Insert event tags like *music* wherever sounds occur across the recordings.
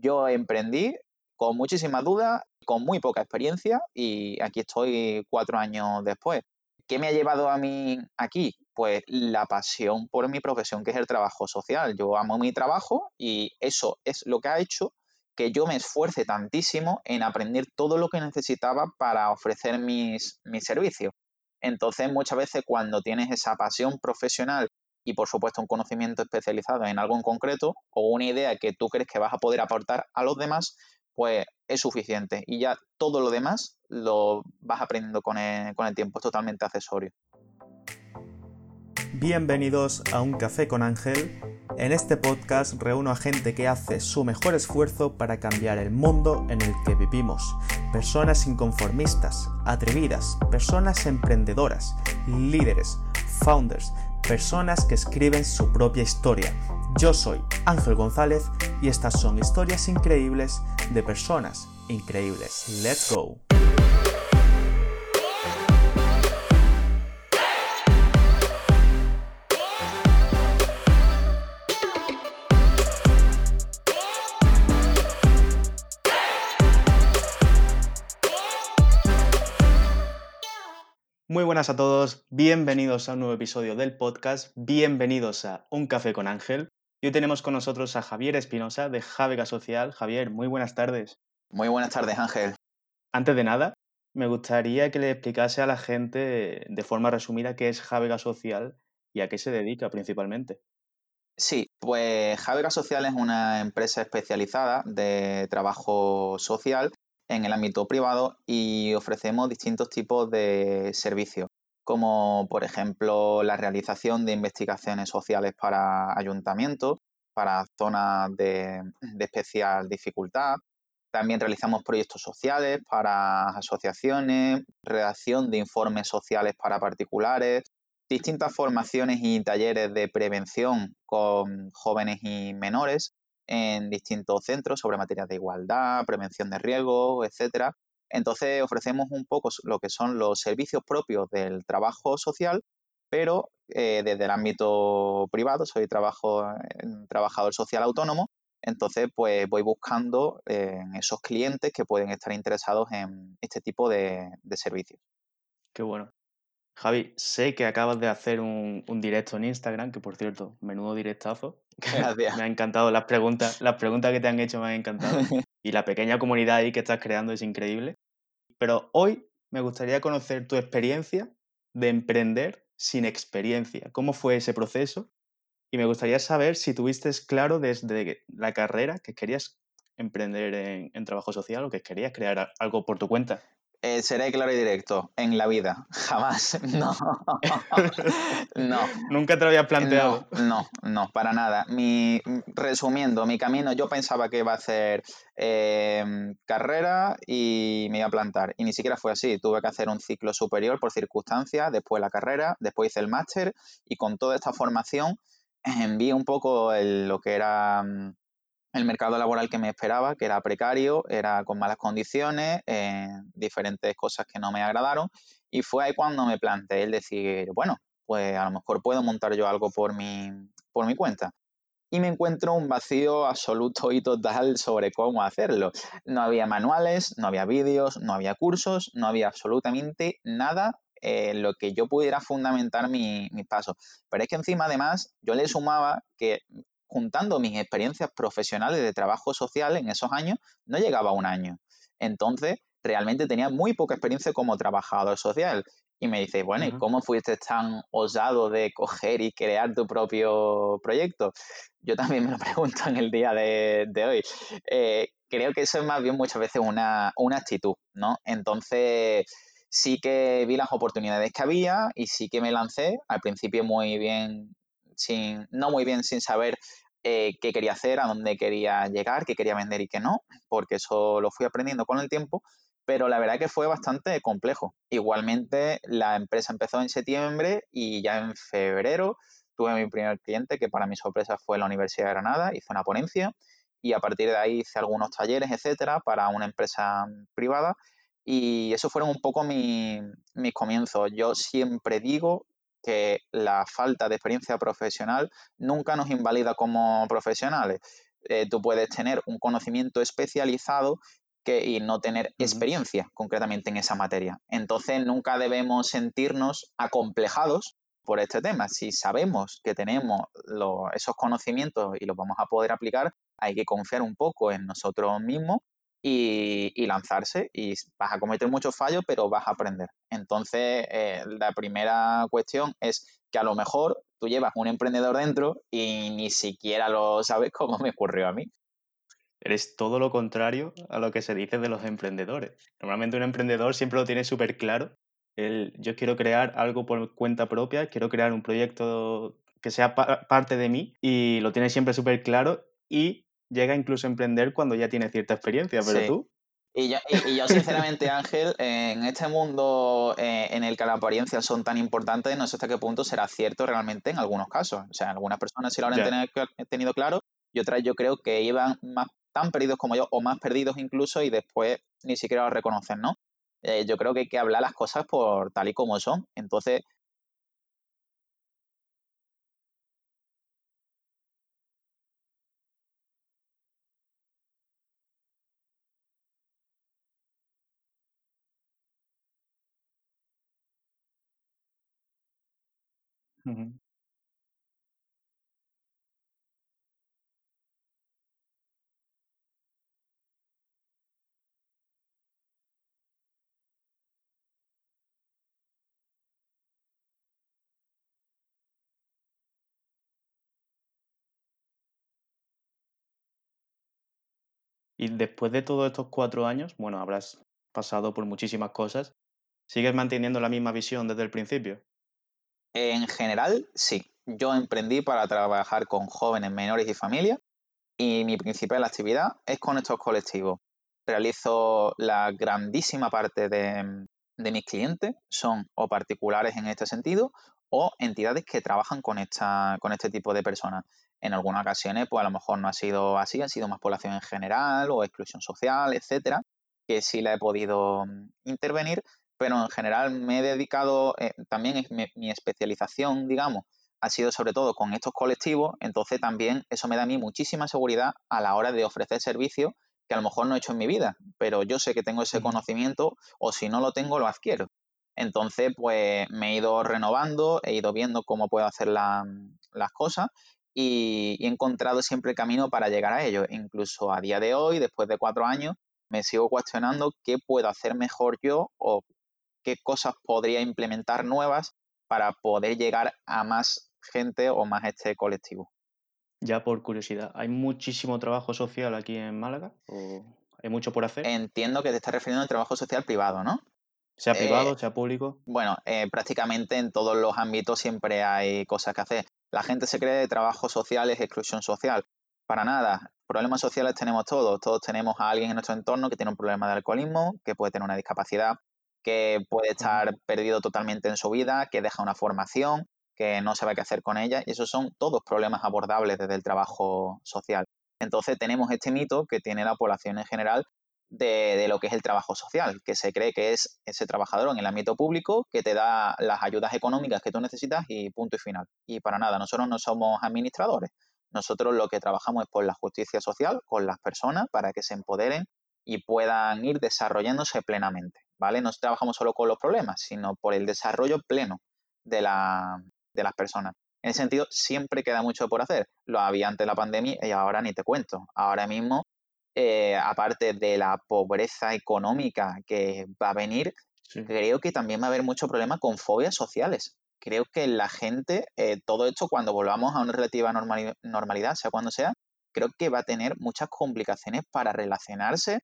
yo emprendí con muchísimas dudas, con muy poca experiencia y aquí estoy cuatro años después. ¿Qué me ha llevado a mí aquí? Pues la pasión por mi profesión, que es el trabajo social. Yo amo mi trabajo y eso es lo que ha hecho que yo me esfuerce tantísimo en aprender todo lo que necesitaba para ofrecer mis, mis servicios. Entonces, muchas veces cuando tienes esa pasión profesional y por supuesto un conocimiento especializado en algo en concreto o una idea que tú crees que vas a poder aportar a los demás, pues es suficiente y ya todo lo demás lo vas aprendiendo con el, con el tiempo, es totalmente accesorio. Bienvenidos a Un Café con Ángel. En este podcast reúno a gente que hace su mejor esfuerzo para cambiar el mundo en el que vivimos. Personas inconformistas, atrevidas, personas emprendedoras, líderes, founders, personas que escriben su propia historia. Yo soy Ángel González y estas son historias increíbles de personas increíbles. Let's go. Muy buenas a todos, bienvenidos a un nuevo episodio del podcast, bienvenidos a Un Café con Ángel. Y hoy tenemos con nosotros a Javier Espinosa de Javega Social. Javier, muy buenas tardes. Muy buenas tardes, Ángel. Antes de nada, me gustaría que le explicase a la gente de forma resumida qué es Javega Social y a qué se dedica principalmente. Sí, pues Javega Social es una empresa especializada de trabajo social en el ámbito privado y ofrecemos distintos tipos de servicios, como por ejemplo la realización de investigaciones sociales para ayuntamientos, para zonas de, especial dificultad. También realizamos proyectos sociales para asociaciones, redacción de informes sociales para particulares, distintas formaciones y talleres de prevención con jóvenes y menores en distintos centros sobre materias de igualdad, prevención de riesgos, etcétera. Entonces ofrecemos un poco lo que son los servicios propios del trabajo social, pero eh, desde el ámbito privado, soy trabajo, trabajador social autónomo, entonces pues voy buscando eh, esos clientes que pueden estar interesados en este tipo de servicios. Qué bueno. Javi, sé que acabas de hacer un, directo en Instagram, que por cierto, menudo directazo. *laughs* Gracias. me han encantado las preguntas, las preguntas que te han hecho me han encantado. *laughs* y la pequeña comunidad ahí que estás creando es increíble. Pero hoy me gustaría conocer tu experiencia de emprender sin experiencia. ¿Cómo fue ese proceso? Y me gustaría saber si tuviste claro desde la carrera que querías emprender en, en trabajo social o que querías crear algo por tu cuenta. Eh, seré claro y directo, en la vida, jamás, *laughs* no, no. Nunca te lo había planteado. No, no, para nada. Mi, resumiendo, mi camino, yo pensaba que iba a hacer em, carrera y me iba a plantar, y ni siquiera fue así. Tuve que hacer un ciclo superior por circunstancias, después la carrera, después hice el máster, y con toda esta formación envié un poco lo que era mm, el mercado laboral que me esperaba, que era precario, era con malas condiciones, eh, diferentes cosas que no me agradaron. Y fue ahí cuando me planteé el decir, bueno, pues a lo mejor puedo montar yo algo por mi, por mi cuenta. Y me encuentro un vacío absoluto y total sobre cómo hacerlo. No había manuales, no había vídeos, no había cursos, no había absolutamente nada en lo que yo pudiera fundamentar mi, mis pasos. Pero es que encima, además, yo le sumaba que juntando mis experiencias profesionales de trabajo social en esos años, no llegaba a un año. Entonces, realmente tenía muy poca experiencia como trabajador social. Y me dice, bueno, ¿y cómo fuiste tan osado de coger y crear tu propio proyecto? Yo también me lo *laughs* pregunto en el día de, hoy. Eh, creo que eso es más bien muchas veces una, una actitud, ¿no? Entonces, sí que vi las oportunidades que había y sí que me lancé, al principio muy bien, sin, no muy bien sin saber eh, qué quería hacer, a dónde quería llegar, qué quería vender y qué no, porque eso lo fui aprendiendo con el tiempo, pero la verdad que fue bastante complejo. Igualmente, la empresa empezó en septiembre y ya en febrero tuve mi primer cliente, que para mi sorpresa fue la Universidad de Granada, hice una ponencia y a partir de ahí hice algunos talleres, etcétera, para una empresa privada. Y eso fueron un poco mis comienzos. Yo siempre digo que la falta de experiencia profesional nunca nos invalida como profesionales. eh, tú puedes tener un conocimiento especializado que, y no tener experiencia concretamente en esa materia. Entonces nunca debemos sentirnos acomplejados por este tema. Si sabemos que tenemos esos conocimientos y los vamos a poder aplicar, hay que confiar un poco en nosotros mismos y, lanzarse. Y vas a cometer muchos fallos, pero vas a aprender. Entonces, eh, la primera cuestión es que a lo mejor tú llevas un emprendedor dentro y ni siquiera lo sabes *laughs* como me ocurrió a mí. Eres todo lo contrario a lo que se dice de los emprendedores. Normalmente un emprendedor siempre lo tiene súper claro. yo quiero crear algo por cuenta propia, quiero crear un proyecto que sea parte de mí y lo tiene siempre súper claro y llega incluso a emprender cuando ya tiene cierta experiencia, pero tú... Y yo, y, yo, sinceramente, Ángel, en este mundo eh, en el que las apariencias son tan importantes, no sé hasta qué punto será cierto realmente en algunos casos. O sea, algunas personas sí lo habrán tenido claro y otras yo creo que iban más tan perdidos como yo o más perdidos incluso y después ni siquiera lo reconocen, ¿no? Eh, yo creo que hay que hablar las cosas por tal y como son. Entonces, Y después de todos estos cuatro años, bueno, habrás pasado por muchísimas cosas. ¿Sigues manteniendo la misma visión desde el principio? En general, sí. Yo emprendí para trabajar con jóvenes menores y familias y mi principal actividad es con estos colectivos. Realizo la grandísima parte de, mis clientes, son o particulares en este sentido o entidades que trabajan con, esta, con este tipo de personas. En algunas ocasiones, pues a lo mejor no ha sido así, ha sido más población en general o exclusión social, etcétera, que sí la he podido mm, intervenir, pero en general me he dedicado, eh, también mi, mi, especialización, digamos, ha sido sobre todo con estos colectivos, entonces también eso me da a mí muchísima seguridad a la hora de ofrecer servicios que a lo mejor no he hecho en mi vida, pero yo sé que tengo ese conocimiento o si no lo tengo, lo adquiero. Entonces, pues me he ido renovando, he ido viendo cómo puedo hacer las cosas y, he encontrado siempre el camino para llegar a ello. Incluso a día de hoy, después de cuatro años, me sigo cuestionando qué puedo hacer mejor yo o qué cosas podría implementar nuevas para poder llegar a más gente o más este colectivo. Ya por curiosidad, ¿hay muchísimo trabajo social aquí en Málaga? ¿O hay mucho por hacer? Entiendo que te estás refiriendo al trabajo social privado, ¿no? Sea privado, eh, sea público. Bueno, eh, prácticamente en todos los ámbitos siempre hay cosas que hacer. La gente se cree de trabajo social es exclusión social. Para nada. Problemas sociales tenemos todos. Todos tenemos a alguien en nuestro entorno que tiene un problema de alcoholismo, que puede tener una discapacidad, que puede estar perdido totalmente en su vida, que deja una formación, que no sabe qué hacer con ella. Y esos son todos problemas abordables desde el trabajo social. Entonces tenemos este mito que tiene la población en general de, lo que es el trabajo social, que se cree que es ese trabajador en el ámbito público que te da las ayudas económicas que tú necesitas y punto y final. Y para nada, nosotros no somos administradores. Nosotros lo que trabajamos es por la justicia social con las personas para que se empoderen y puedan ir desarrollándose plenamente, ¿vale? No trabajamos solo con los problemas, sino por el desarrollo pleno de, la, de las personas. En ese sentido, siempre queda mucho por hacer. Lo había antes de la pandemia y ahora ni te cuento. Ahora mismo eh, aparte de la pobreza económica que va a venir, creo que también va a haber mucho problema con fobias sociales. Creo que la gente, eh, todo esto cuando volvamos a una relativa normalidad, sea cuando sea, creo que va a tener muchas complicaciones para relacionarse,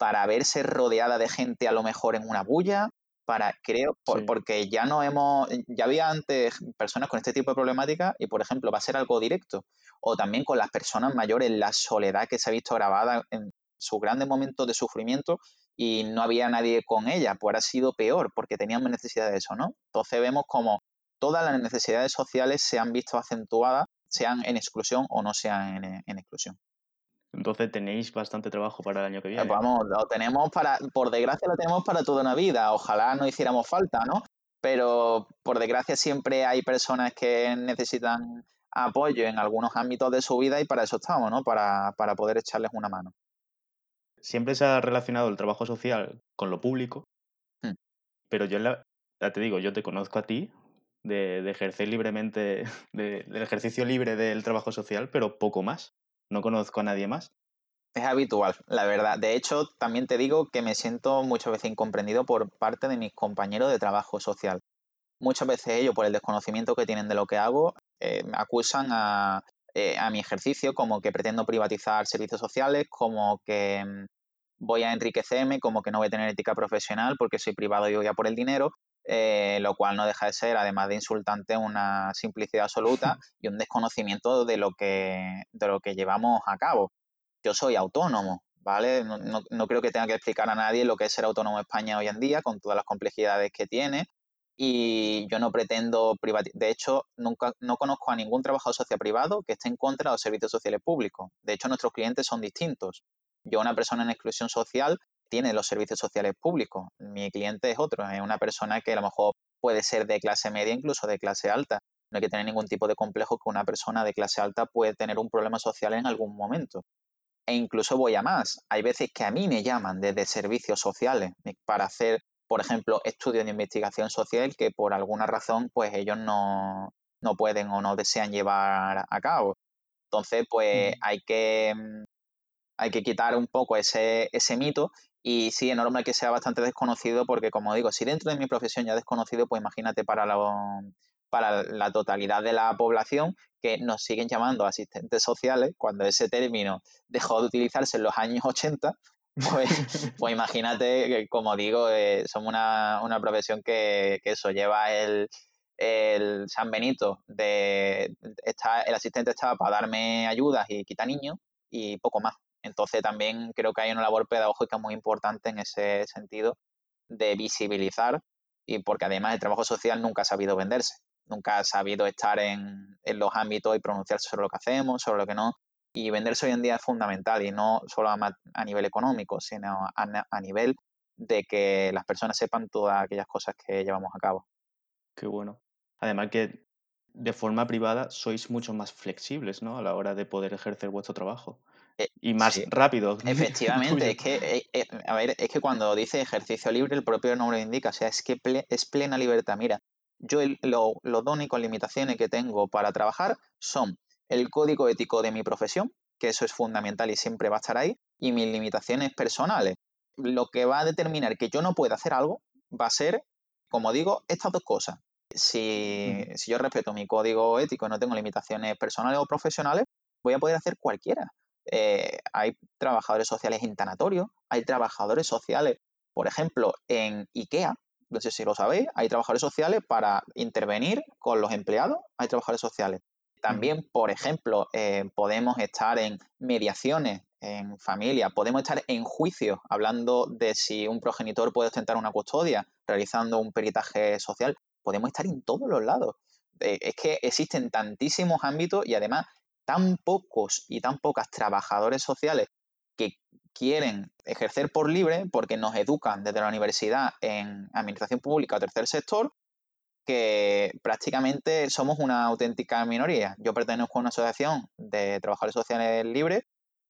para verse rodeada de gente a lo mejor en una bulla, para, creo, porque ya no hemos, ya había antes personas con este tipo de problemática y, por ejemplo, va a ser algo directo. O también con las personas mayores, la soledad que se ha visto grabada en sus grandes momentos de sufrimiento y no había nadie con ella, pues ha sido peor porque teníamos necesidad de eso, ¿no? Entonces vemos como todas las necesidades sociales se han visto acentuadas, sean en exclusión o no sean en exclusión. Entonces tenéis bastante trabajo para el año que viene. Vamos, lo tenemos para, por desgracia lo tenemos para toda una vida. Ojalá no hiciéramos falta, ¿no? Pero por desgracia siempre hay personas que necesitan apoyo en algunos ámbitos de su vida y para eso estamos, ¿no? Para, poder echarles una mano. Siempre se ha relacionado el trabajo social con lo público, hmm. pero yo ya te digo, yo te conozco a ti de, ejercer libremente, *laughs* del ejercicio libre del trabajo social, pero poco más. No conozco a nadie más. Es habitual, la verdad. De hecho, también te digo que me siento muchas veces incomprendido por parte de mis compañeros de trabajo social. Muchas veces ellos, por el desconocimiento que tienen de lo que hago, eh, acusan a, eh, a, mi ejercicio como que pretendo privatizar servicios sociales, como que mm, voy a enriquecerme, como que no voy a tener ética profesional porque soy privado y voy a por el dinero. Eh, lo cual no deja de ser, además de insultante, una simplicidad absoluta *laughs* y un desconocimiento de lo que, de lo que llevamos a cabo. Yo soy autónomo, ¿vale? No, no, creo que tenga que explicar a nadie lo que es ser autónomo en España hoy en día, con todas las complejidades que tiene. Y yo no pretendo privatizar. De hecho, nunca, no conozco a ningún trabajador social privado que esté en contra de los servicios sociales públicos. De hecho, nuestros clientes son distintos. Yo, una persona en exclusión social, tiene los servicios sociales públicos. Mi cliente es otro, es una persona que a lo mejor puede ser de clase media, incluso de clase alta. No hay que tener ningún tipo de complejo que una persona de clase alta puede tener un problema social en algún momento. E incluso voy a más. Hay veces que a mí me llaman desde servicios sociales para hacer, por ejemplo, estudios de investigación social que por alguna razón pues ellos no, no pueden o no desean llevar a cabo. Entonces, pues hay que mm, hay que quitar un poco ese, ese mito y sí, es normal que sea bastante desconocido porque, como digo, si dentro de mi profesión ya es desconocido, pues imagínate para la, para la totalidad de la población que nos siguen llamando asistentes sociales cuando ese término dejó de utilizarse en los años 80. Pues, *laughs* pues imagínate que, como digo, eh, somos una, profesión que, eso lleva el, el San Benito de está, el asistente estaba para darme ayudas y quitar niños y poco más. Entonces también creo que hay una labor pedagógica muy importante en ese sentido de visibilizar y porque además el trabajo social nunca ha sabido venderse, nunca ha sabido estar en, los ámbitos y pronunciarse sobre lo que hacemos, sobre lo que no. Y venderse hoy en día es fundamental y no solo a, nivel económico, sino a, nivel de que las personas sepan todas aquellas cosas que llevamos a cabo. Qué bueno. Además que de forma privada sois mucho más flexibles, ¿no? A la hora de poder ejercer vuestro trabajo. Eh, y más rápido. *laughs* Efectivamente, es que, eh, eh, a ver, es que cuando dice ejercicio libre, el propio nombre indica, o sea, es que es plena libertad. Mira, yo lo, los dos únicos limitaciones que tengo para trabajar son el código ético de mi profesión, que eso es fundamental y siempre va a estar ahí, y mis limitaciones personales. Lo que va a determinar que yo no pueda hacer algo va a ser, como digo, estas dos cosas. Si, si yo respeto mi código ético y no tengo limitaciones personales o profesionales, voy a poder hacer cualquiera. Eh, hay trabajadores sociales en tanatorio, hay trabajadores sociales, por ejemplo, en IKEA, no sé si lo sabéis, hay trabajadores sociales para intervenir con los empleados, hay trabajadores sociales. También, por ejemplo, eh, podemos estar en mediaciones en familia, podemos estar en juicio hablando de si un progenitor puede ostentar una custodia, realizando un peritaje social, podemos estar en todos los lados. Eh, es que existen tantísimos ámbitos y además tan pocos y tan pocas trabajadores sociales que quieren ejercer por libre porque nos educan desde la universidad en administración pública o tercer sector que prácticamente somos una auténtica minoría. Yo pertenezco a una asociación de trabajadores sociales libres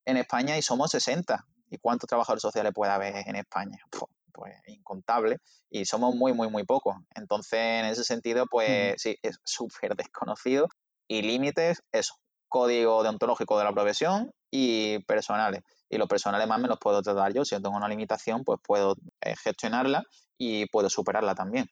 en España y somos 60. ¿Y cuántos trabajadores sociales puede haber en España? *laughs* Pues, pues incontable y somos muy, muy, muy pocos. Entonces, en ese sentido, pues sí, es súper desconocido y límites, eso, código deontológico de la profesión y personales. Y los personales más me los puedo tratar yo. Si yo tengo una limitación, pues puedo eh, gestionarla y puedo superarla también.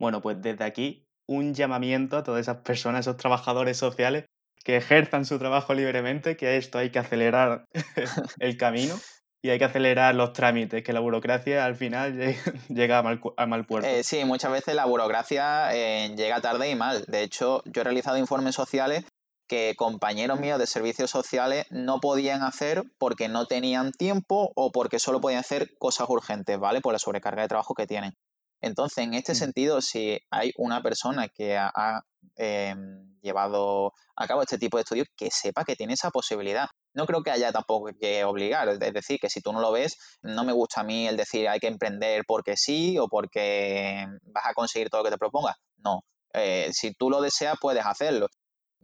Bueno, pues desde aquí un llamamiento a todas esas personas, esos trabajadores sociales que ejerzan su trabajo libremente, que a esto hay que acelerar *laughs* el camino y hay que acelerar los trámites, que la burocracia al final *laughs* llega a mal, a mal puerto. Eh, sí, muchas veces la burocracia eh, llega tarde y mal. De hecho, yo he realizado informes sociales que compañeros míos de servicios sociales no podían hacer porque no tenían tiempo o porque solo podían hacer cosas urgentes, ¿vale? Por la sobrecarga de trabajo que tienen. Entonces, en este mm. sentido, si hay una persona que ha, em, llevado a cabo este tipo de estudios, que sepa que tiene esa posibilidad. No creo que haya tampoco que obligar, es decir, que si tú no lo ves, no me gusta a mí el decir hay que emprender porque sí o porque vas a conseguir todo lo que te propongas. No, eh, si tú lo deseas, puedes hacerlo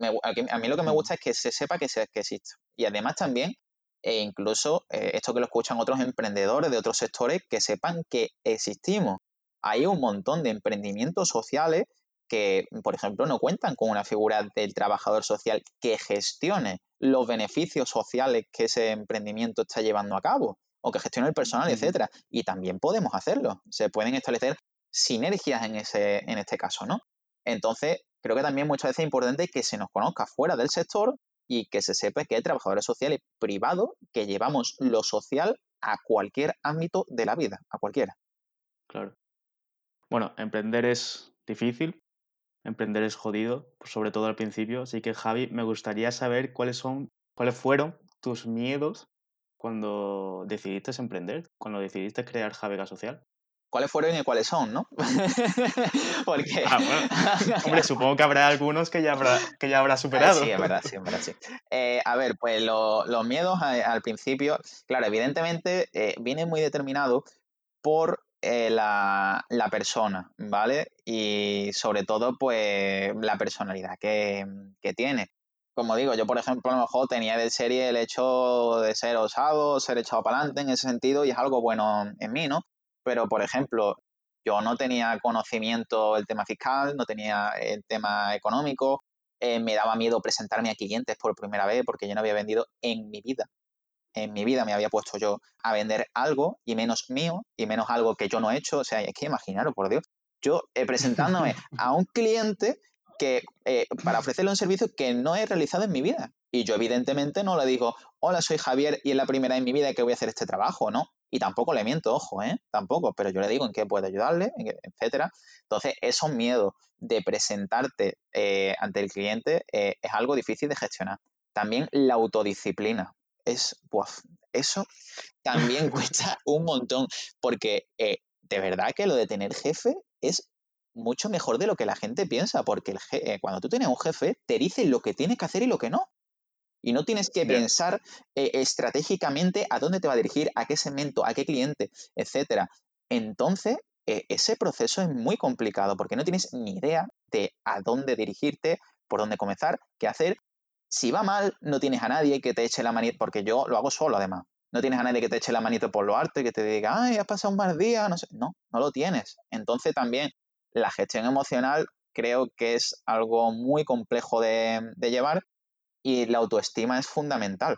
a mí lo que me gusta es que se sepa que, se, que existe. Y además también, e incluso eh, esto que lo escuchan otros emprendedores de otros sectores, que sepan que existimos. Hay un montón de emprendimientos sociales que, por ejemplo, no cuentan con una figura del trabajador social que gestione los beneficios sociales que ese emprendimiento está llevando a cabo o que gestione el personal, etcétera. Y también podemos hacerlo. Se pueden establecer sinergias en, ese, en este caso, ¿no? Entonces, creo que también muchas veces es importante que se nos conozca fuera del sector y que se sepa que hay trabajadores sociales privados que llevamos lo social a cualquier ámbito de la vida, a cualquiera. Claro. Bueno, emprender es difícil, emprender es jodido, pues sobre todo al principio. Así que, Javi, me gustaría saber cuáles son, cuáles fueron tus miedos cuando decidiste emprender, cuando decidiste crear Javega Social cuáles fueron y cuáles son, ¿no? *laughs* Porque... Ah, *laughs* Hombre, supongo que habrá algunos que ya habrá, que ya habrá superado. Sí, es verdad, sí, es verdad, sí. Eh, a ver, pues los miedos al principio, claro, evidentemente eh, vienen muy determinados por eh, la, persona, ¿vale? Y sobre todo, pues, la personalidad que, que tiene como digo, yo por ejemplo a lo mejor tenía de serie el hecho de ser osado, ser echado para adelante en ese sentido y es algo bueno en mí, ¿no? Pero por ejemplo, yo no tenía conocimiento del tema fiscal, no tenía el tema económico, eh, me daba miedo presentarme a clientes por primera vez porque yo no había vendido en mi vida. En mi vida me había puesto yo a vender algo y menos mío y menos algo que yo no he hecho. O sea, es que imaginaros, por Dios, yo eh, presentándome *laughs* a un cliente que eh, para ofrecerle un servicio que no he realizado en mi vida. Y yo evidentemente no le digo, hola, soy Javier y es la primera en mi vida que voy a hacer este trabajo, ¿no? Y tampoco le miento, ojo, ¿eh? Tampoco, pero yo le digo en qué puedo ayudarle, etcétera. Entonces, esos miedos de presentarte eh, ante el cliente eh, es algo difícil de gestionar. También la autodisciplina. Es, eso también *laughs* cuesta un montón, porque eh, de verdad que lo de tener jefe es mucho mejor de lo que la gente piensa, porque el cuando tú tienes un jefe, te dice lo que tienes que hacer y lo que no. Y no tienes que pensar eh, estratégicamente a dónde te va a dirigir, a qué segmento, a qué cliente, etcétera. Entonces, eh, ese proceso es muy complicado porque no tienes ni idea de a dónde dirigirte, por dónde comenzar, qué hacer. Si va mal, no tienes a nadie que te eche la manita, porque yo lo hago solo además. No tienes a nadie que te eche la manita por lo alto y que te diga, ay, has pasado un mal día, no sé. No, no lo tienes. Entonces también la gestión emocional creo que es algo muy complejo de, de llevar y la autoestima es fundamental,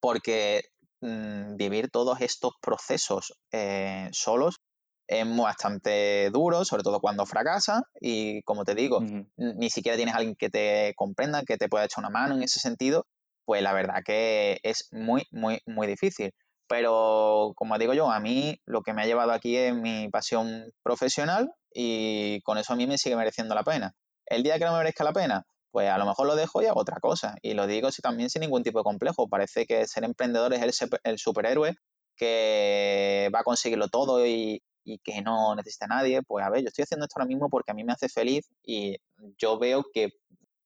porque mm, vivir todos estos procesos eh, solos es bastante duro, sobre todo cuando fracasa y como te digo, ni siquiera tienes a alguien que te comprenda, que te pueda echar una mano en ese sentido, pues la verdad que es muy, muy, muy difícil. Pero como digo yo, a mí lo que me ha llevado aquí es mi pasión profesional y con eso a mí me sigue mereciendo la pena. El día que no me merezca la pena, pues a lo mejor lo dejo y hago otra cosa. Y lo digo también sin ningún tipo de complejo. Parece que ser emprendedor es el, superhéroe que va a conseguirlo todo y, que no necesita a nadie. Pues a ver, yo estoy haciendo esto ahora mismo porque a mí me hace feliz y yo veo que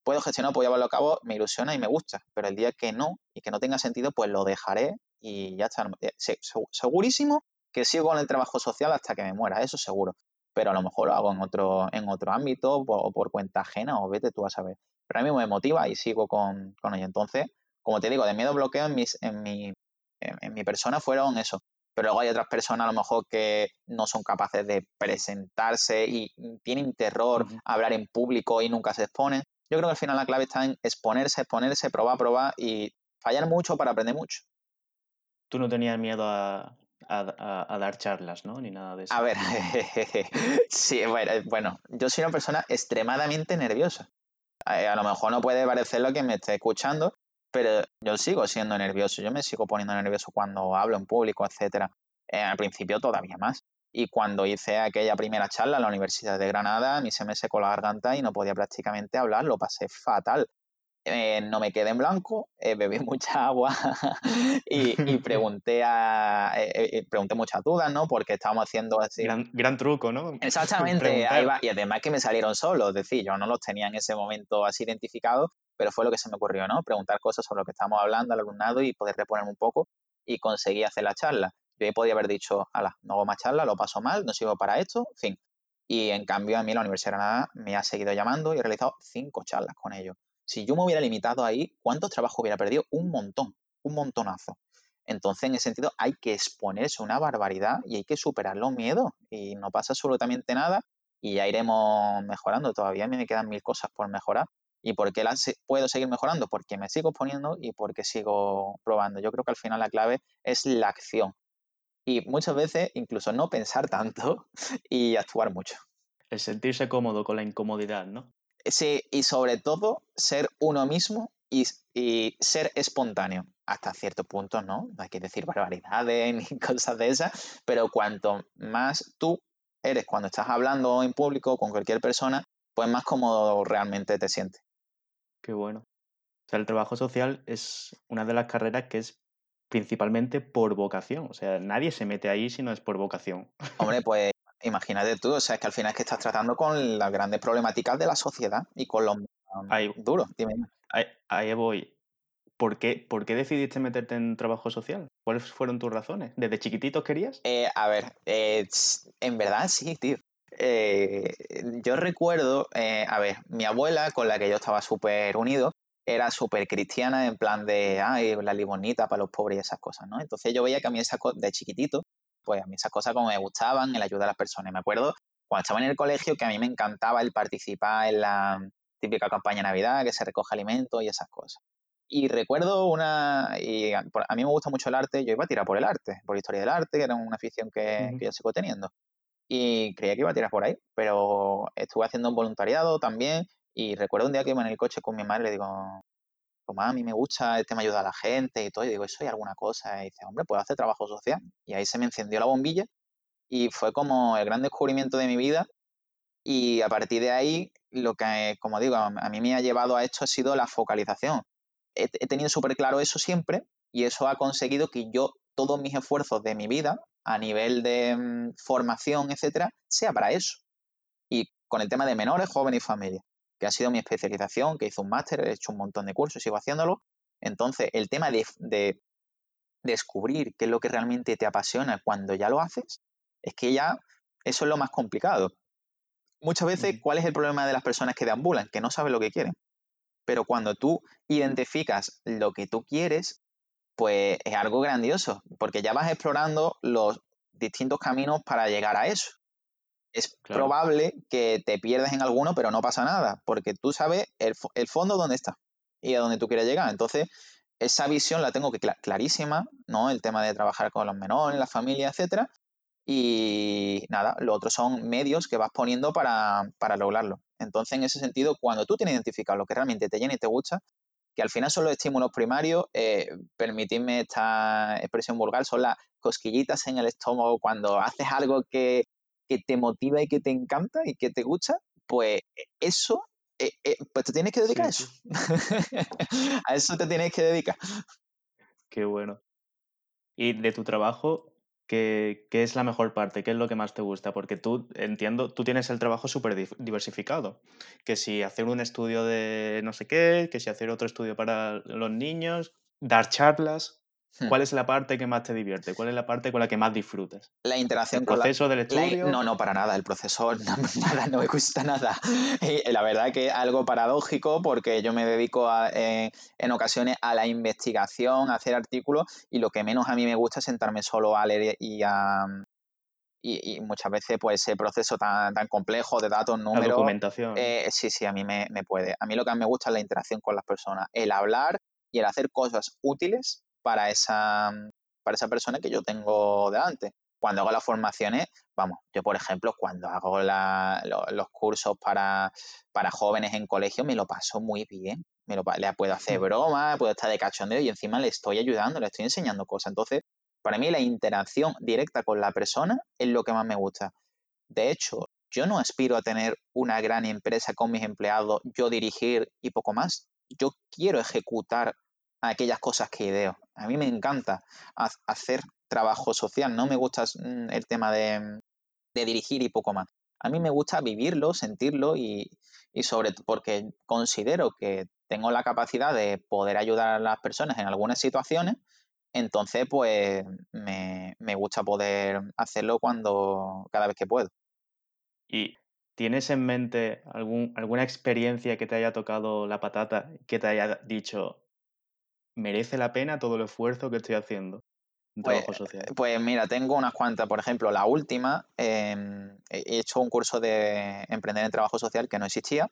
puedo gestionar, puedo llevarlo a cabo, me ilusiona y me gusta. Pero el día que no y que no tenga sentido, pues lo dejaré y ya está. Eh, segurísimo que sigo con el trabajo social hasta que me muera, eso seguro. Pero a lo mejor lo hago en otro, en otro ámbito o por cuenta ajena o vete tú a saber pero a mí me motiva y sigo con, con ello. Entonces, como te digo, de miedo bloqueo en, mis, en, mi, en, mi persona fueron eso. Pero luego hay otras personas a lo mejor que no son capaces de presentarse y tienen terror a hablar en público y nunca se exponen. Yo creo que al final la clave está en exponerse, exponerse, probar, probar y fallar mucho para aprender mucho. Tú no tenías miedo a, a, dar charlas, ¿no? Ni nada de eso. A ver, *laughs* sí, bueno, yo soy una persona extremadamente nerviosa. Eh, a lo mejor no puede parecer lo que me esté escuchando, pero yo sigo siendo nervioso, yo me sigo poniendo nervioso cuando hablo en público, etcétera. Eh, al principio todavía más. Y cuando hice aquella primera charla en la Universidad de Granada, a mí se me secó la garganta y no podía prácticamente hablar, lo pasé fatal. Eh, no me quedé en blanco, eh, bebí *laughs* mucha agua *laughs* y, pregunté a eh, pregunté muchas dudas, ¿no? Porque estábamos haciendo así. Gran, truco, ¿no? Exactamente, ahí va. Y además que me salieron solos, es decir, yo no los tenía en ese momento así identificados, pero fue lo que se me ocurrió, ¿no? Preguntar cosas sobre lo que estábamos hablando al alumnado y poder reponerme un poco y conseguí hacer la charla. Yo podía haber dicho, ala, no hago más charla, lo paso mal, no sirvo para esto, en fin. Y en cambio a mí la Universidad de Granada me ha seguido llamando y he realizado cinco charlas con ellos Si yo me hubiera limitado ahí, ¿cuántos trabajos hubiera perdido? Un montón, un montonazo. Entonces, en ese sentido, hay que exponerse una barbaridad y hay que superar los miedos y no pasa absolutamente nada y ya iremos mejorando. Todavía me quedan mil cosas por mejorar. ¿Y por qué las puedo seguir mejorando? Porque me sigo poniendo y porque sigo probando. Yo creo que al final la clave es la acción. Y muchas veces incluso no pensar tanto *laughs* y actuar mucho. El sentirse cómodo con la incomodidad, ¿no? Sí, y sobre todo ser uno mismo y, y, ser espontáneo hasta cierto punto, ¿no? No hay que decir barbaridades *laughs* ni cosas de esas, pero cuanto más tú eres cuando estás hablando en público con cualquier persona, pues más cómodo realmente te sientes. Qué bueno. O sea, el trabajo social es una de las carreras que es principalmente por vocación. O sea, nadie se mete ahí si no es por vocación. Hombre, pues imagínate tú, o sea, es que al final es que estás tratando con las grandes problemáticas de la sociedad y con los ahí, duros. Dime. Ahí, ahí voy. ¿Por qué, ¿Por qué, decidiste meterte en trabajo social? ¿Cuáles fueron tus razones? ¿Desde chiquitito querías? Eh, a ver, eh, en verdad sí, tío. Eh, yo recuerdo, a ver, mi abuela, con la que yo estaba súper unido, era súper cristiana en plan de, ay, la limonita para los pobres y esas cosas, ¿no? Entonces yo veía que a mí cosas, de chiquitito, pues a mí esas cosas como me gustaban, el ayudar a las personas. Me acuerdo cuando estaba en el colegio que a mí me encantaba el participar en la típica campaña de Navidad, que se recoge alimentos y esas cosas. Y recuerdo una, y a mí me gusta mucho el arte, yo iba a tirar por el arte, por la historia del arte, que era una afición que, que yo sigo teniendo. Y creía que iba a tirar por ahí, pero estuve haciendo un voluntariado también y recuerdo un día que iba en el coche con mi madre y le digo, a mí me gusta el tema de ayudar a la gente y todo, y digo, ¿eso hay alguna cosa? Y dice, hombre, puedo hacer trabajo social. Y ahí se me encendió la bombilla y fue como el gran descubrimiento de mi vida. Y a partir de ahí, lo que, como digo, a mí me ha llevado a esto ha sido la focalización he, tenido súper claro eso siempre y eso ha conseguido que yo todos mis esfuerzos de mi vida a nivel de mmm, formación, etcétera, sea para eso. Y con el tema de menores, jóvenes y familia, que ha sido mi especialización, que hice un máster, he hecho un montón de cursos, sigo haciéndolo. Entonces, el tema de, de descubrir qué es lo que realmente te apasiona cuando ya lo haces, es que ya eso es lo más complicado. Muchas veces, ¿cuál es el problema de las personas que deambulan? Que no saben lo que quieren. Pero cuando tú identificas lo que tú quieres, pues es algo grandioso, porque ya vas explorando los distintos caminos para llegar a eso. Es claro. probable que te pierdas en alguno, pero no pasa nada, porque tú sabes el, el, fondo dónde está y a dónde tú quieres llegar. Entonces, esa visión la tengo que cl clarísima, ¿no? El tema de trabajar con los menores, la familia, etcétera. Y nada, lo otro son medios que vas poniendo para, para lograrlo. Entonces, en ese sentido, cuando tú tienes identificado lo que realmente te llena y te gusta, que al final son los estímulos primarios, eh, permitidme esta expresión vulgar, son las cosquillitas en el estómago cuando haces algo que, que te motiva y que te encanta y que te gusta, pues eso, eh, eh, pues te tienes que dedicar sí, a eso. Sí. *laughs* a eso te tienes que dedicar. Qué bueno. Y de tu trabajo, ¿Qué, ¿Qué, es la mejor parte? ¿Qué es lo que más te gusta? Porque tú, entiendo, tú tienes el trabajo súper diversificado. Que si hacer un estudio de no sé qué, que si hacer otro estudio para los niños, dar charlas. *laughs* ¿Cuál es la parte que más te divierte? ¿Cuál es la parte con la que más disfrutas? La interacción ¿El proceso con la, del estudio? La, no, no, para nada. El proceso, *laughs* no, nada, no me gusta nada. Y la verdad que es algo paradójico porque yo me dedico a, eh, en ocasiones a la investigación, a hacer artículos y lo que menos a mí me gusta es sentarme solo a leer y a, y, y, muchas veces pues ese proceso tan, tan complejo de datos, números... La documentación. Eh, sí, sí, a mí me, me, puede. A mí lo que me gusta es la interacción con las personas, el hablar y el hacer cosas útiles para esa, para esa persona que yo tengo delante. Cuando hago las formaciones, vamos, yo por ejemplo, cuando hago la, lo, los cursos para, para jóvenes en colegio, me lo paso muy bien. Me lo, le puedo hacer broma, puedo estar de cachondeo y encima le estoy ayudando, le estoy enseñando cosas. Entonces, para mí la interacción directa con la persona es lo que más me gusta. De hecho, yo no aspiro a tener una gran empresa con mis empleados, yo dirigir y poco más. Yo quiero ejecutar aquellas cosas que ideo. A mí me encanta hacer trabajo social, no me gusta mm, el tema de, dirigir y poco más. A mí me gusta vivirlo, sentirlo y, y sobre todo porque considero que tengo la capacidad de poder ayudar a las personas en algunas situaciones entonces, pues me, me, gusta poder hacerlo cuando cada vez que puedo. ¿Y ¿tienes en mente algún, alguna experiencia que te haya tocado la patata, que te haya dicho, merece la pena todo el esfuerzo que estoy haciendo en Pues, trabajo social? pues mira, tengo unas cuantas. Por ejemplo, la última, em, he hecho un curso de emprender en trabajo social que no existía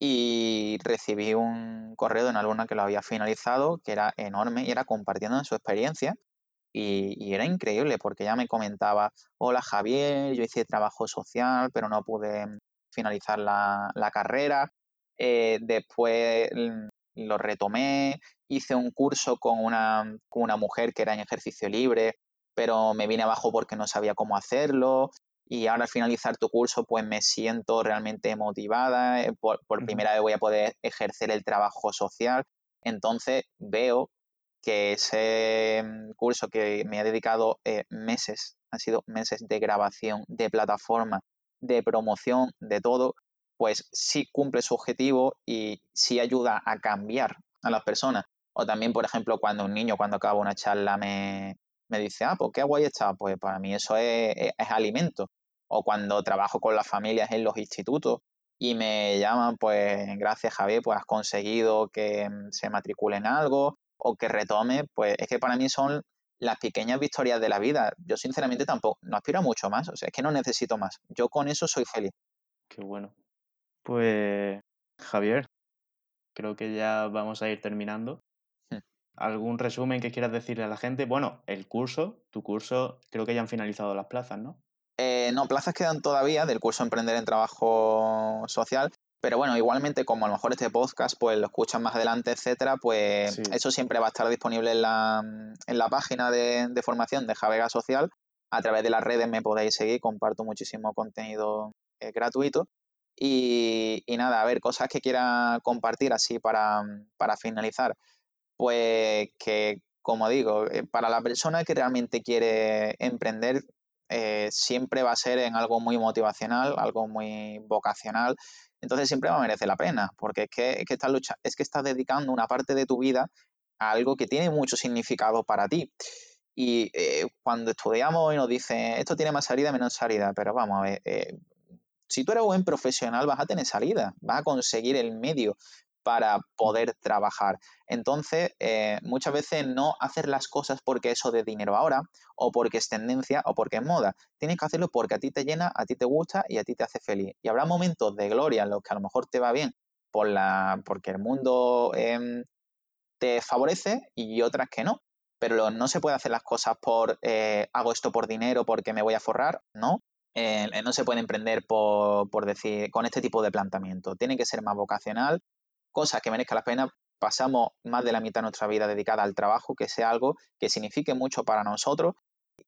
y recibí un correo de una alumna que lo había finalizado, que era enorme y era compartiendo su experiencia. Y, y era increíble porque ella me comentaba, hola Javier, yo hice trabajo social, pero no pude finalizar la, la carrera. Eh, después mm, lo retomé, hice un curso con una, con una mujer que era en ejercicio libre, pero me vine abajo porque no sabía cómo hacerlo. Y ahora al finalizar tu curso, pues me siento realmente motivada. eh, Por, por primera vez voy a poder ejercer el trabajo social. Entonces veo que ese mm, curso que me ha dedicado eh, meses, han sido meses de grabación, de plataforma, de promoción, de todo, pues sí cumple su objetivo y sí ayuda a cambiar a las personas. O también, por ejemplo, cuando un niño cuando acaba una charla me, me dice, ah, pues qué guay está, pues para mí eso es, es- alimento. O cuando trabajo con las familias en los institutos y me llaman, pues gracias Javier, pues has conseguido que mm, se matriculen algo o que retome, pues es que para mí son las pequeñas victorias de la vida. Yo sinceramente tampoco, no aspiro a mucho más, o sea, es que no necesito más. Yo con eso soy feliz. Qué bueno. Pues, Javier, creo que ya vamos a ir terminando. Hmm. ¿Algún resumen que quieras decirle a la gente? Bueno, el curso, tu curso, creo que ya han finalizado las plazas, ¿no? Eh, no, plazas quedan todavía del curso Emprender en Trabajo Social, pero bueno, igualmente como a lo mejor este podcast pues lo escuchan más adelante, etcétera, pues Sí. eso siempre va a estar disponible en la, en la página de, de formación de Javega Social. A través de las redes me podéis seguir, comparto muchísimo contenido eh, gratuito. Y, nada, a ver, cosas que quiera compartir así para, para finalizar. Pues que, como digo, eh, para la persona que realmente quiere emprender, eh, siempre va a ser en algo muy motivacional, algo muy vocacional. Entonces siempre va a merecer la pena, porque es que, que estás lucha, es que estás dedicando una parte de tu vida a algo que tiene mucho significado para ti. Y eh, cuando estudiamos y nos dicen, esto tiene más salida, menos salida, pero vamos a ver, si tú eres buen profesional vas a tener salida, vas a conseguir el medio para poder trabajar. Entonces, eh, muchas veces no hacer las cosas porque eso de dinero ahora, o porque es tendencia, o porque es moda. Tienes que hacerlo porque a ti te llena, a ti te gusta y a ti te hace feliz. Y habrá momentos de gloria en los que a lo mejor te va bien por la, porque el mundo eh, te favorece y otras que no. Pero no se puede hacer las cosas por eh, hago esto por dinero porque me voy a forrar, no. Eh, no se puede emprender por, decir con este tipo de planteamiento. Tiene que ser más vocacional, cosas que merezca la pena. Pasamos más de la mitad de nuestra vida dedicada al trabajo, que sea algo que signifique mucho para nosotros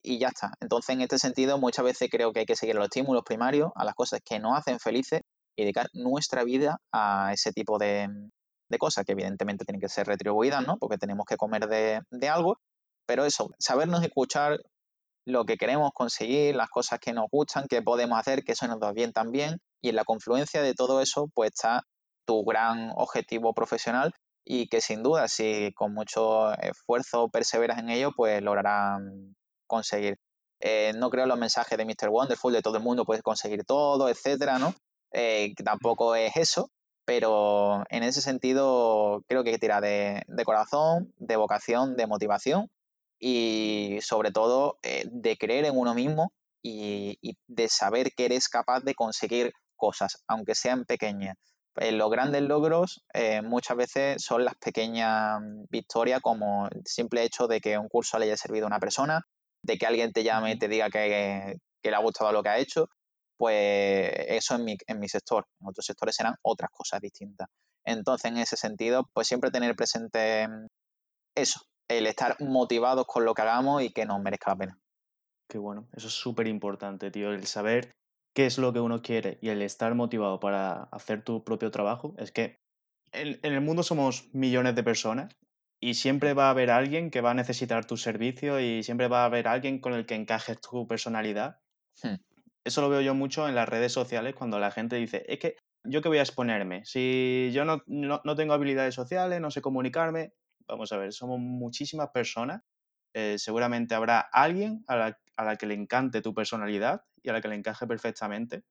y ya está. Entonces, en este sentido, muchas veces creo que hay que seguir los estímulos primarios, a las cosas que nos hacen felices y dedicar nuestra vida a ese tipo de, de cosas que evidentemente tienen que ser retribuidas, ¿no? Porque tenemos que comer de, de algo, pero eso, sabernos escuchar lo que queremos conseguir, las cosas que nos gustan, que podemos hacer, que eso nos da bien también, y en la confluencia de todo eso, pues está tu gran objetivo profesional y que sin duda, si con mucho esfuerzo perseveras en ello, pues lograrán conseguir. Eh, no creo en los mensajes de Mr. Wonderful, de todo el mundo puede conseguir todo, etcétera, ¿no? Eh, tampoco es eso, pero en ese sentido creo que hay que tirar de, de corazón, de vocación, de motivación y sobre todo eh, de creer en uno mismo y, y, de saber que eres capaz de conseguir cosas, aunque sean pequeñas. Eh, los grandes logros eh, muchas veces son las pequeñas victorias como el simple hecho de que un curso le haya servido a una persona, de que alguien te llame y te diga que, que le ha gustado lo que ha hecho, pues eso en mi, en mi sector. En otros sectores serán otras cosas distintas. Entonces, en ese sentido, pues siempre tener presente eso, el estar motivados con lo que hagamos y que nos merezca la pena. Qué bueno, eso es súper importante, tío, el saber qué es lo que uno quiere y el estar motivado para hacer tu propio trabajo. Es que en, en el mundo somos millones de personas y siempre va a haber alguien que va a necesitar tu servicio y siempre va a haber alguien con el que encajes tu personalidad. Hmm. Eso lo veo yo mucho en las redes sociales cuando la gente dice, es que yo qué voy a exponerme, si yo no, no, no tengo habilidades sociales, no sé comunicarme, vamos a ver, somos muchísimas personas. Eh, seguramente habrá alguien a la, a la, que le encante tu personalidad y a la que le encaje perfectamente.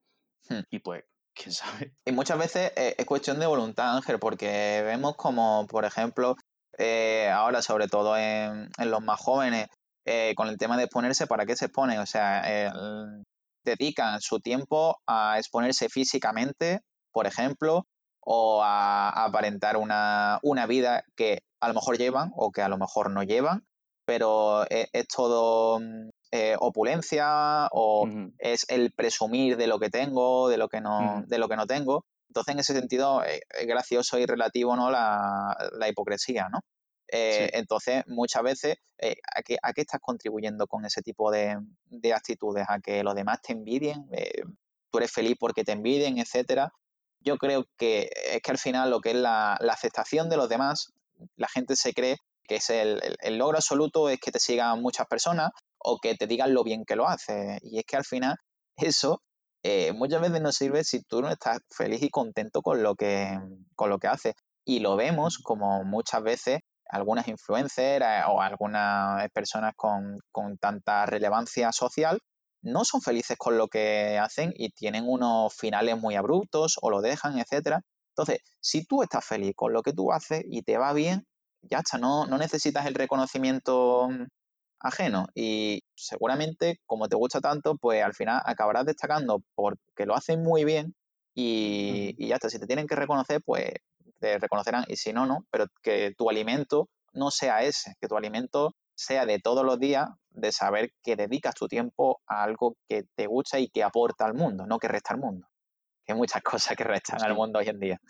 Hmm. Y pues, quién *laughs* sabe. Y muchas veces eh, es cuestión de voluntad, Ángel, porque vemos como, por ejemplo, eh, ahora sobre todo en, los más jóvenes, eh, con el tema de exponerse, ¿para qué se exponen? O sea, dedican su tiempo a exponerse físicamente, por ejemplo, o a, aparentar una, una, vida que a lo mejor llevan o que a lo mejor no llevan, pero es, todo mm, opulencia o es el presumir de lo que tengo, de lo que no, de lo que no tengo. Entonces, en ese sentido, eh, es gracioso y relativo ¿no? la, hipocresía, ¿no? Eh, entonces, muchas veces, eh, ¿a, qué, estás contribuyendo con ese tipo de, actitudes? ¿A que los demás te envidien? ¿Tú eres feliz porque te envidien, etcétera? Yo creo que es que al final lo que es la, aceptación de los demás, la gente se cree que es el, el, logro absoluto es que te sigan muchas personas o que te digan lo bien que lo haces. Y es que al final *laughs* eso eh, muchas veces no sirve si tú no estás feliz y contento con lo que, con lo que haces. Y lo vemos como muchas veces algunas influencers eh, o algunas personas con, tanta relevancia social no son felices con lo que hacen y tienen unos finales muy abruptos o lo dejan, etcétera. Entonces, si tú estás feliz con lo que tú haces y te va bien, ya está, no, no necesitas el reconocimiento ajeno. Y seguramente como te gusta tanto, pues al final acabarás destacando porque lo hacen muy bien y, ya está, si te tienen que reconocer, pues te reconocerán y si no, no, pero que tu alimento no sea ese, que tu alimento sea de todos los días, de saber que dedicas tu tiempo a algo que te gusta y que aporta al mundo, no que resta al mundo. Que hay muchas *laughs* cosas que restan al mundo hoy en día.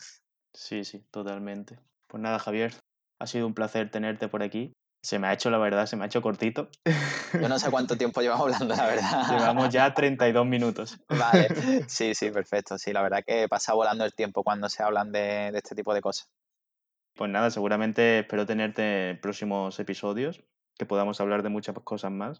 Sí, sí, totalmente. Pues nada, Javier, ha sido un placer tenerte por aquí. Se me ha hecho, la verdad, se me ha hecho cortito. Yo no sé *laughs* cuánto tiempo llevamos hablando, la verdad. Llevamos ya 32 minutos. *laughs* Vale, sí, sí, perfecto. Sí, la verdad que pasa volando el tiempo cuando se hablan de, este tipo de cosas. Pues nada, seguramente espero tenerte en próximos episodios, que podamos hablar de muchas cosas más.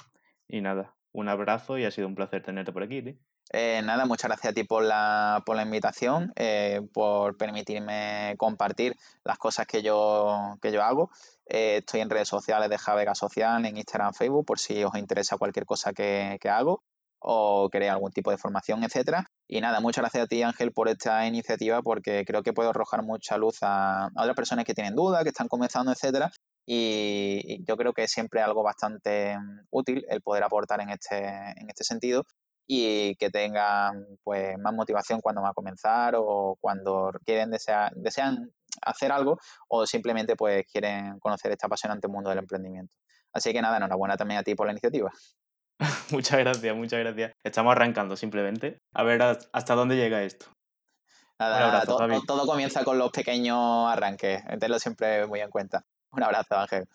Y nada, un abrazo y ha sido un placer tenerte por aquí. Eh, nada, muchas gracias a ti por la, por la invitación, eh, por permitirme compartir las cosas que yo, que yo hago. Eh, estoy en redes sociales de Javega Social, en Instagram, Facebook, por si os interesa cualquier cosa que, hago o queréis algún tipo de formación, etcétera. Y nada, muchas gracias a ti, Ángel, por esta iniciativa, porque creo que puedo arrojar mucha luz a, otras personas que tienen dudas, que están comenzando, etcétera. Y, yo creo que es siempre algo bastante mm, útil el poder aportar en este, en este sentido y que tengan pues más motivación cuando va a comenzar o cuando quieren desear, desean hacer algo o simplemente pues quieren conocer este apasionante mundo del emprendimiento. Así que nada, enhorabuena también a ti por la iniciativa. *laughs* muchas gracias, muchas gracias. Estamos arrancando simplemente. A ver hasta dónde llega esto. Nada, todo, todo comienza con los pequeños arranques. Tenlo siempre muy en cuenta. Un abrazo, Ángel.